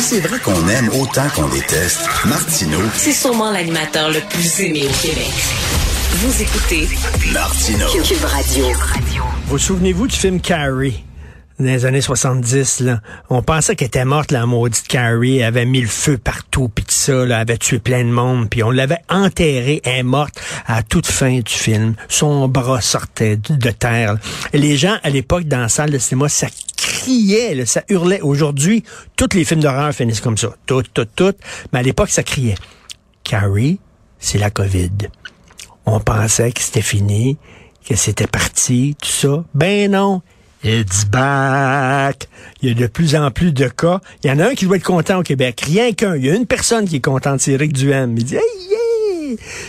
Si c'est vrai qu'on aime autant qu'on déteste, Martineau, C'est sûrement l'animateur le plus aimé au Québec. Vous écoutez Martineau. Cube Radio. Vous souvenez-vous du film Carrie? Dans les années 70, là, on pensait qu'elle était morte, la maudite Carrie. Elle avait mis le feu partout, puis tout ça, là, elle avait tué plein de monde, puis on l'avait enterrée, elle est morte à toute fin du film. Son bras sortait de terre. les gens, à l'époque, dans la salle de cinéma, ça criait, là, ça hurlait. Aujourd'hui, tous les films d'horreur finissent comme ça. Tout, tout, tout. Mais à l'époque, ça criait. Carrie, c'est la COVID. On pensait que c'était fini, que c'était parti, tout ça. Ben non. It's back. Il y a de plus en plus de cas. Il y en a un qui doit être content au Québec. Rien qu'un. Il y a une personne qui est contente, c'est Eric Duhem. Il dit, hey,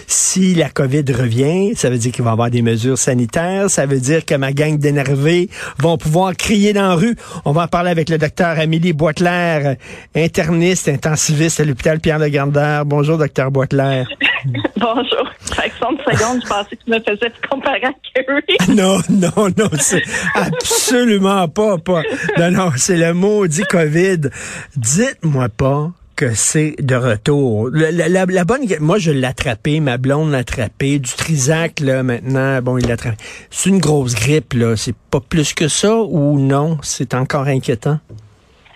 Si la COVID revient, ça veut dire qu'il va y avoir des mesures sanitaires. Ça veut dire que ma gang d'énervés vont pouvoir crier dans la rue. On va en parler avec le docteur Amélie Boitler, interniste, intensiviste à l'hôpital Pierre-Legardeur. Bonjour, docteur Boitler. Bonjour. 60 secondes, je pensais que tu me faisais comparer à Kerry. Non, non, non, c'est absolument pas, pas. Non, non, c'est le maudit COVID. Dites-moi pas c'est de retour. La, bonne, moi je l'ai ma blonde l'a attrapé, du Trisac là maintenant, bon il l'a. C'est une grosse grippe là, c'est pas plus que ça ou non, c'est encore inquiétant?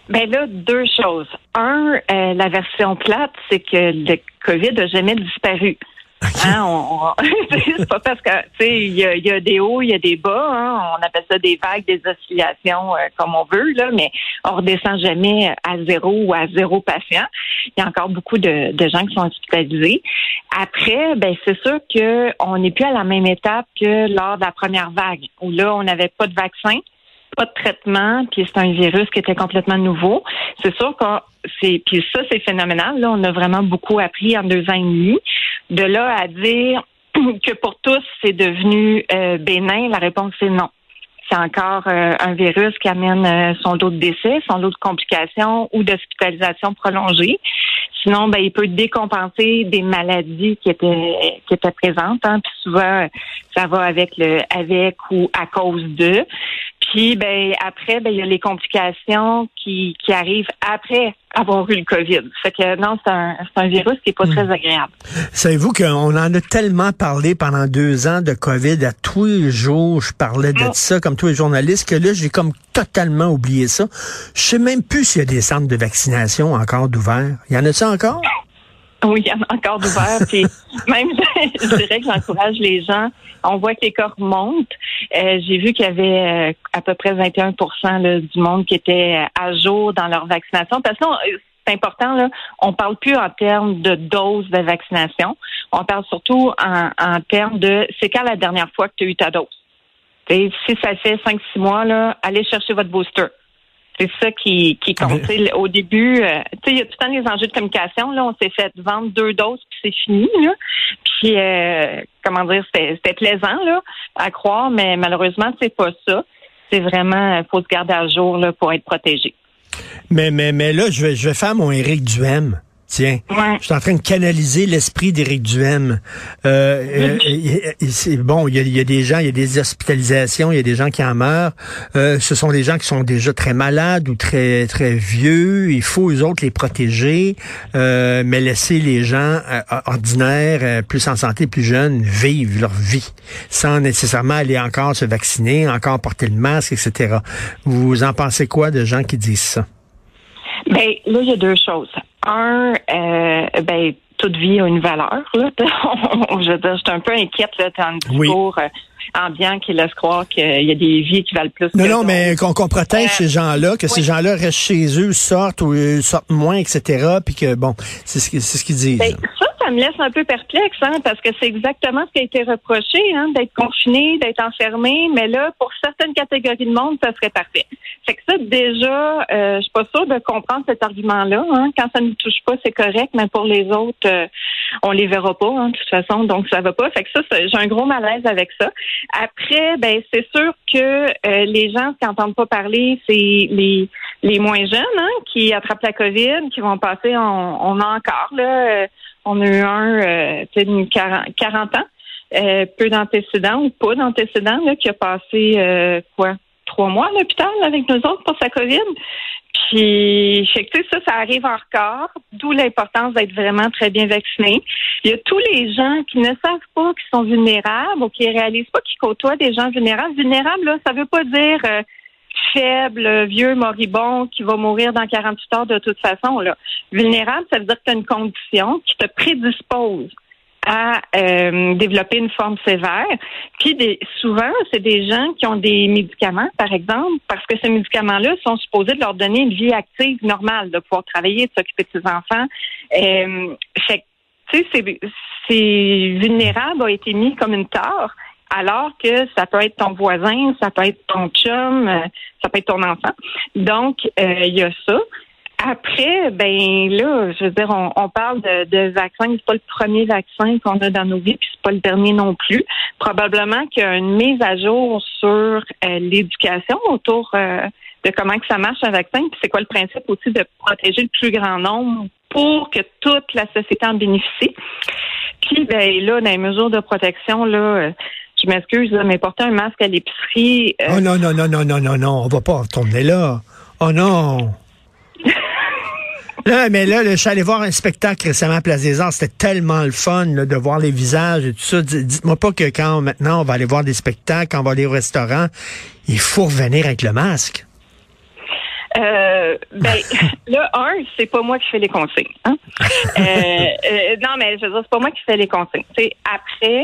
Ben là, deux choses. Un, euh, la version plate, c'est que le COVID n'a jamais disparu. Hein, on, c'est pas parce que tu sais, il y a, il y a des hauts, il y a des bas. Hein, on appelle ça des vagues, des oscillations, euh, comme on veut là, mais on redescend jamais à zéro ou à zéro patient. Il y a encore beaucoup de, de gens qui sont hospitalisés. Après, ben c'est sûr que on n'est plus à la même étape que lors de la première vague, où là on n'avait pas de vaccin pas de traitement, puis c'est un virus qui était complètement nouveau. C'est sûr que c'est puis ça c'est phénoménal. Là, on a vraiment beaucoup appris en deux ans et demi. De là à dire que pour tous c'est devenu euh, bénin, la réponse c'est non. C'est encore euh, un virus qui amène euh, son lot de décès, son lot de complications ou d'hospitalisation prolongée. Sinon, ben, il peut décompenser des maladies qui étaient qui étaient présentes. Hein. Puis souvent, ça va avec le avec ou à cause de. Puis ben après, ben il y a les complications qui, qui arrivent après avoir eu le COVID. Fait que non, c'est un, c'est un virus qui est pas très agréable. Savez-vous qu'on en a tellement parlé pendant deux ans de COVID à tous les jours, je parlais de Ah. ça comme tous les journalistes, que là, j'ai comme totalement oublié ça. Je sais même plus s'il y a des centres de vaccination encore d'ouverts. Il y en a-tu encore? Oui, il y en a encore d'ouvert. Même, je dirais que j'encourage les gens. On voit que les corps montent. Euh, J'ai vu qu'il y avait euh, à peu près 21 là, du monde qui était euh, à jour dans leur vaccination. Parce que c'est important, là, on parle plus en termes de doses de vaccination. On parle surtout en, en termes de c'est quand la dernière fois que tu as eu ta dose? Si ça fait 5-6 mois, là, allez chercher votre booster. C'est ça qui, qui compte. Mais- T'sais, Au début, euh, tu sais, il y a tout le temps les enjeux de communication. Là, on s'est fait vendre deux doses puis c'est fini. Là. Puis euh, comment dire, c'était c'était plaisant là à croire, mais malheureusement c'est pas ça. C'est vraiment euh, faut se garder à jour là pour être protégé. Mais, mais, mais là, je vais, je vais faire mon Éric Duhem. Tiens, Ouais. je suis en train de canaliser l'esprit d'Éric Duhem. Euh, euh, c'est bon, il y, a, il y a des gens, il y a des hospitalisations, il y a des gens qui en meurent. Euh, ce sont des gens qui sont déjà très malades ou très très vieux. Il faut eux autres les protéger, euh, mais laisser les gens euh, ordinaires, plus en santé, plus jeunes, vivre leur vie sans nécessairement aller encore se vacciner, encore porter le masque, etc. Vous en pensez quoi de gens qui disent ça? Ben là, il y a deux choses. Un, euh, ben toute vie a une valeur. Là. je veux dire, je suis un peu inquiète là, dans le discours euh, ambiant qui laisse croire qu'il y a des vies qui valent plus. Non, que non, d'autres. mais qu'on qu'on protège Euh, ces gens-là, que ces gens-là restent chez eux, sortent ou euh, sortent moins, etc. Puis que, bon, c'est ce, c'est ce qu'ils disent. Ben, ça, ça me laisse un peu perplexe, hein, parce que c'est exactement ce qui a été reproché, hein, d'être confiné, d'être enfermé. Mais là, pour certaines catégories de monde, ça serait parfait. Fait que ça, déjà, euh, je suis pas sûre de comprendre cet argument-là. Hein. Quand ça ne touche pas, c'est correct, mais pour les autres, euh, on les verra pas, hein, de toute façon, donc ça va pas. Fait que ça, ça- j'ai un gros malaise avec ça. Après, ben c'est sûr que euh, les gens qui n'entendent pas parler, c'est les les moins jeunes hein, qui attrapent la COVID, qui vont passer, on, on a encore là, euh, on a eu un euh, d'une 40, 40 ans, euh, peu d'antécédents ou pas d'antécédents là, qui a passé euh, quoi trois mois à l'hôpital avec nous autres pour sa COVID. Puis, fait que, ça, ça arrive encore, d'où l'importance d'être vraiment très bien vacciné. Il y a tous les gens qui ne savent pas qu'ils sont vulnérables ou qui réalisent pas qu'ils côtoient des gens vulnérables. Vulnérable, là, ça veut pas dire euh, faible, vieux, moribond, qui va mourir dans 48 heures de toute façon. Là. Vulnérable, ça veut dire que tu as une condition qui te prédispose à euh, développer une forme sévère. Puis des, souvent, c'est des gens qui ont des médicaments, par exemple, parce que ces médicaments-là sont supposés de leur donner une vie active normale, de pouvoir travailler, de s'occuper de ses enfants. Euh, fait c'est vulnérable a été mis comme une tare alors que ça peut être ton voisin, ça peut être ton chum, euh, ça peut être ton enfant. Donc, euh, il y a ça. Après, ben là, je veux dire, on, parle de, de vaccin. C'est pas le premier vaccin qu'on a dans nos vies, puis c'est pas le dernier non plus. Probablement qu'il y a une mise à jour sur euh, l'éducation autour de comment que ça marche un vaccin, puis c'est quoi le principe aussi de protéger le plus grand nombre pour que toute la société en bénéficie. Puis ben là, dans les mesures de protection, là, je m'excuse, mais porter un masque à l'épicerie. Euh, oh non, non, non, non, non, non, non, on va pas retourner là. Oh non! Là, mais là, je suis allé voir un spectacle récemment à Place des Arts. C'était tellement le fun de voir les visages et tout ça. Dites-moi pas que quand maintenant on va aller voir des spectacles, quand on va aller au restaurant, il faut revenir avec le masque. Euh, ben, là, un, c'est pas moi qui fais les consignes. Hein? Euh, euh, non, mais je veux dire, c'est pas moi qui fais les consignes. T'sais, après,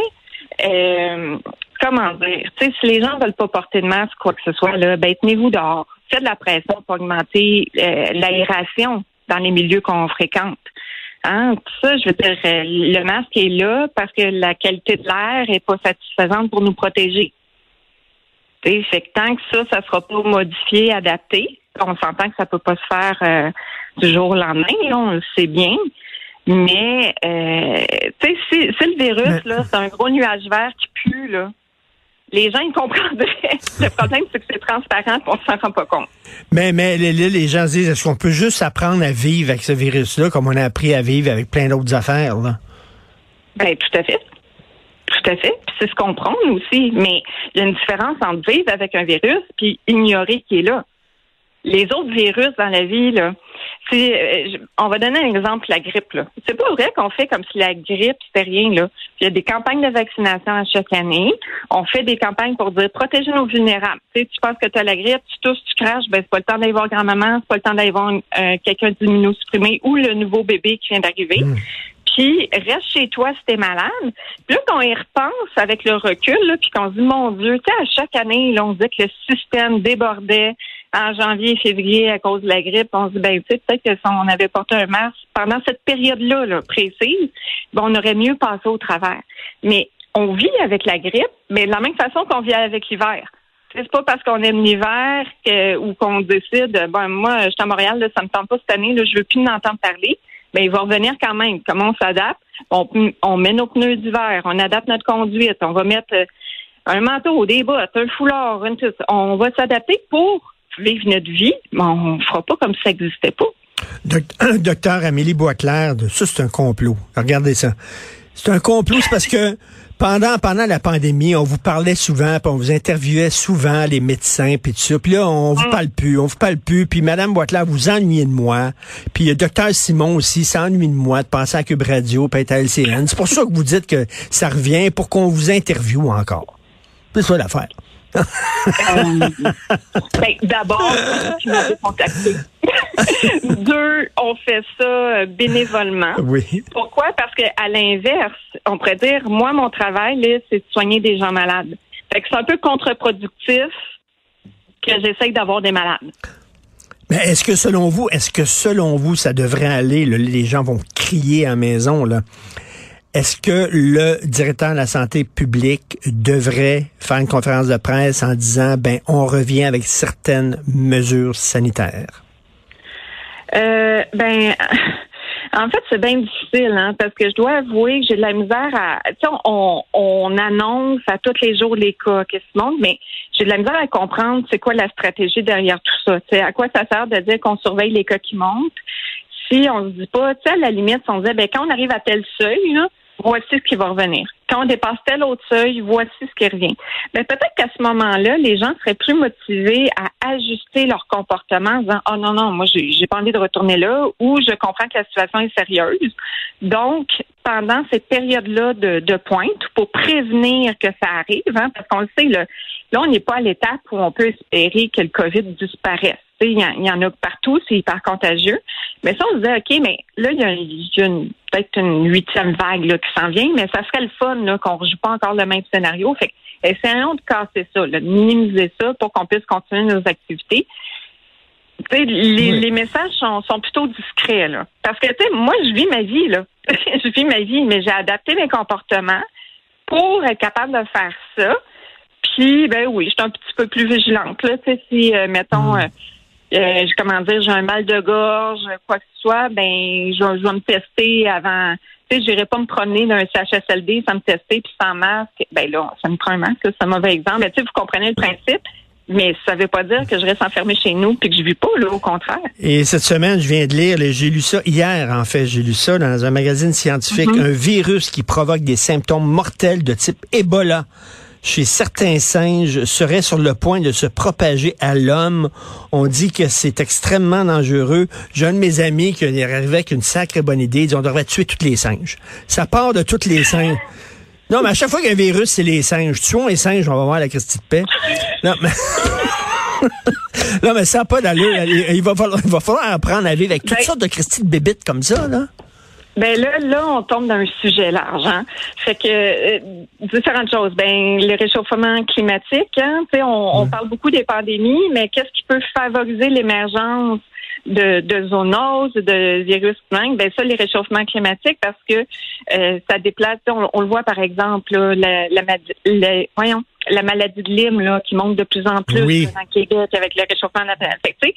euh, comment dire, si les gens veulent pas porter de masque, quoi que ce soit, là, ben, tenez-vous dehors. Faites de la pression pour augmenter euh, l'aération dans les milieux qu'on fréquente. Hein, tout ça, je veux dire, euh, le masque est là parce que la qualité de l'air est pas satisfaisante pour nous protéger. T'sais, fait que tant que ça, ça sera pas modifié, adapté, on s'entend que ça peut pas se faire du jour au lendemain, là, on le sait bien. Mais, euh, tu sais, si, le virus, là, c'est un gros nuage vert qui pue, là, les gens, ils comprendraient. le problème, c'est que c'est transparent et on ne s'en rend pas compte. Mais, mais les, les gens disent, est-ce qu'on peut juste apprendre à vivre avec ce virus-là comme on a appris à vivre avec plein d'autres affaires, là? Ben, tout à fait. Tout à fait. c'est ce qu'on prend, aussi. Mais il y a une différence entre vivre avec un virus puis ignorer qu'il est là. Les autres virus dans la vie, là, euh, on va donner un exemple, la grippe. Là. C'est pas vrai qu'on fait comme si la grippe, c'était rien. Là. Il y a des campagnes de vaccination à chaque année. On fait des campagnes pour dire protéger nos vulnérables. Tu, sais, tu penses que tu as la grippe, tu tousses, tu craches, ben c'est pas le temps d'aller voir grand-maman, c'est pas le temps d'aller voir euh, quelqu'un d'immunosupprimé ou le nouveau bébé qui vient d'arriver. Mmh. Puis reste chez toi si t'es malade. Puis là, quand y repense avec le recul, là, puis qu'on se dit, mon Dieu, tu sais, à chaque année, là, on dit que le système débordait, en janvier, février à cause de la grippe, on se dit ben tu sais peut-être que si on avait porté un masque pendant cette période-là là, précise, ben, on aurait mieux passé au travers. Mais on vit avec la grippe, mais de la même façon qu'on vit avec l'hiver. C'est pas parce qu'on aime l'hiver que, ou qu'on décide, ben moi, je suis à Montréal, là, ça me tente pas cette année, là, je veux plus entendre parler. Mais il va revenir quand même. Comment on s'adapte? On, on met nos pneus d'hiver, on adapte notre conduite, on va mettre euh, un manteau, des bottes, un foulard, une, on va s'adapter pour vivre notre vie, mais on ne fera pas comme si ça n'existait pas. Docteur Amélie Boisclair, ça c'est un complot. Regardez ça. C'est un complot, c'est parce que pendant pendant la pandémie, on vous parlait souvent, puis on vous interviewait souvent les médecins, puis tout ça. Puis là, on vous mm. parle plus, on vous parle plus. Puis Madame Boisclair, vous ennuyez de moi. Puis le Docteur Simon aussi s'ennuie de moi de penser à Cube Radio, puis à LCN. C'est pour ça que vous dites que ça revient pour qu'on vous interviewe encore. C'est ça l'affaire. Euh, ben, D'abord, tu m'avais contacté. Deux, on fait ça euh, bénévolement. Oui. Pourquoi? Parce qu'à l'inverse, on pourrait dire, moi, mon travail, c'est de soigner des gens malades. Fait que c'est un peu contre-productif que j'essaye d'avoir des malades. Mais est-ce que selon vous, est-ce que selon vous, ça devrait aller, les gens vont crier à la maison, là? Est-ce que le directeur de la santé publique devrait faire une conférence de presse en disant, ben, on revient avec certaines mesures sanitaires? Euh, ben, en fait, c'est bien difficile, hein, parce que je dois avouer que j'ai de la misère à. Tu sais, on, on annonce à tous les jours les cas qui se montrent, mais j'ai de la misère à comprendre c'est quoi la stratégie derrière tout ça. sais, à quoi ça sert de dire qu'on surveille les cas qui montent si on se dit pas, tu sais, à la limite, si on disait, ben, quand on arrive à tel seuil, là, voici ce qui va revenir. quand on dépasse tel autre seuil, voici ce qui revient. Mais peut-être qu'à ce moment-là, les gens seraient plus motivés à ajuster leur comportement en disant Oh non, non, moi j'ai pas envie de retourner là ou je comprends que la situation est sérieuse. Donc, pendant cette période-là de, de pointe, pour prévenir que ça arrive, hein, parce qu'on le sait, là on n'est pas à l'étape où on peut espérer que le COVID disparaisse. Il y, en, il y, en a partout, c'est hyper contagieux. Mais ça, on se dit, OK, mais là, il y a, une, peut-être une huitième vague là, qui s'en vient, mais ça serait le fun là, qu'on ne rejoue pas encore le même scénario. Fait que, essayons de casser ça, là, de minimiser ça pour qu'on puisse continuer nos activités. Les, oui. les, messages sont, sont, plutôt discrets, là. Parce que, tu sais, moi, je vis ma vie, là. je vis ma vie, mais j'ai adapté mes comportements pour être capable de faire ça. Puis, ben oui, je suis un petit peu plus vigilante, là. Si, euh, mettons, euh, euh, comment dire, j'ai un mal de gorge, quoi que ce soit, ben, je, je vais me tester avant. Tu sais, j'irai pas me promener d'un CHSLD sans me tester puis sans masque. Ben là, ça me prend un masque, c'est un mauvais exemple. Mais tu sais, vous comprenez le principe. Mais ça veut pas dire que je reste enfermé chez nous puis que je vis pas, là, au contraire. Et cette semaine, je viens de lire, j'ai lu ça hier, en fait, j'ai lu ça dans un magazine scientifique, mm -hmm. un virus qui provoque des symptômes mortels de type Ebola chez certains singes serait sur le point de se propager à l'homme. On dit que c'est extrêmement dangereux. J'ai un de mes amis qui est arrivé avec une sacrée bonne idée. Il dit on devrait tuer tous les singes. Ça part de tous les singes. Non, mais à chaque fois qu'il y a un virus, c'est les singes. Tuons les singes, on va voir la Christie de paix. Non, mais... non, mais ça n'a pas d'allure. Il va, falloir, il va falloir apprendre à vivre avec toutes ben... sortes de Christie de bébites comme ça, là. Ben là, là, on tombe dans un sujet large. Hein? Fait que euh, différentes choses. Ben, le réchauffement climatique, hein, on, on parle beaucoup des pandémies, mais qu'est-ce qui peut favoriser l'émergence de, de zoonoses, de virus humains, ben ça, les réchauffements climatiques, parce que euh, ça déplace, on, on, le voit par exemple, là, la, la, la, voyons, la maladie de Lyme là, qui monte de plus en plus oui. dans Québec avec le réchauffement naturel. Fait que,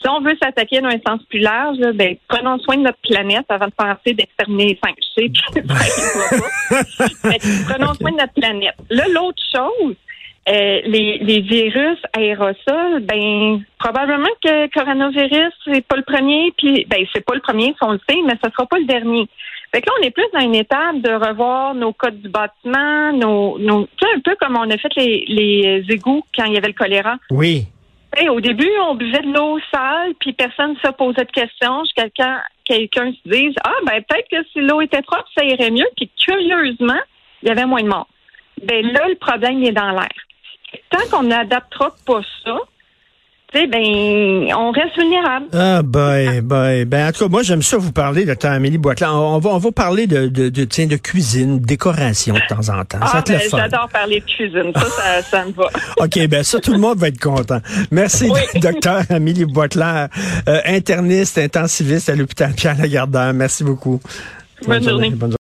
si on veut s'attaquer d'un sens plus large, là, ben, prenons soin de notre planète avant de penser d'exterminer les 5G. prenons soin de notre planète. Là, l'autre chose, euh, les, les, virus aérosols, ben probablement que coronavirus c'est pas le premier, puis ben c'est pas le premier, si on le sait, mais ce sera pas le dernier. Fait que là, on est plus dans une étape de revoir nos codes du bâtiment, nos, nos tu sais, un peu comme on a fait les, les égouts quand il y avait le choléra. Oui. Hey, au début, on buvait de l'eau sale, puis personne ne se posait de questions quand quelqu'un se dise Ah ben peut-être que si l'eau était propre, ça irait mieux, puis curieusement, il y avait moins de morts. Ben là, le problème est dans l'air tant qu'on n'adaptera pas ça, ben, on reste vulnérable. Ah, ben, ben, ben, en tout cas, moi, j'aime ça vous parler, docteur Amélie Boitland. On va, on va parler de, de, de, tiens, de cuisine, décoration de temps en temps. Ah, ben, j'adore parler de cuisine. Ça, ça, ça, me va. OK, ben, ça, tout le monde va être content. Merci, oui. docteur Amélie Boitland, euh, interniste, intensiviste à l'hôpital Pierre-Lagardeur. Merci beaucoup. Bonne, Bonne journée. Bonne journée.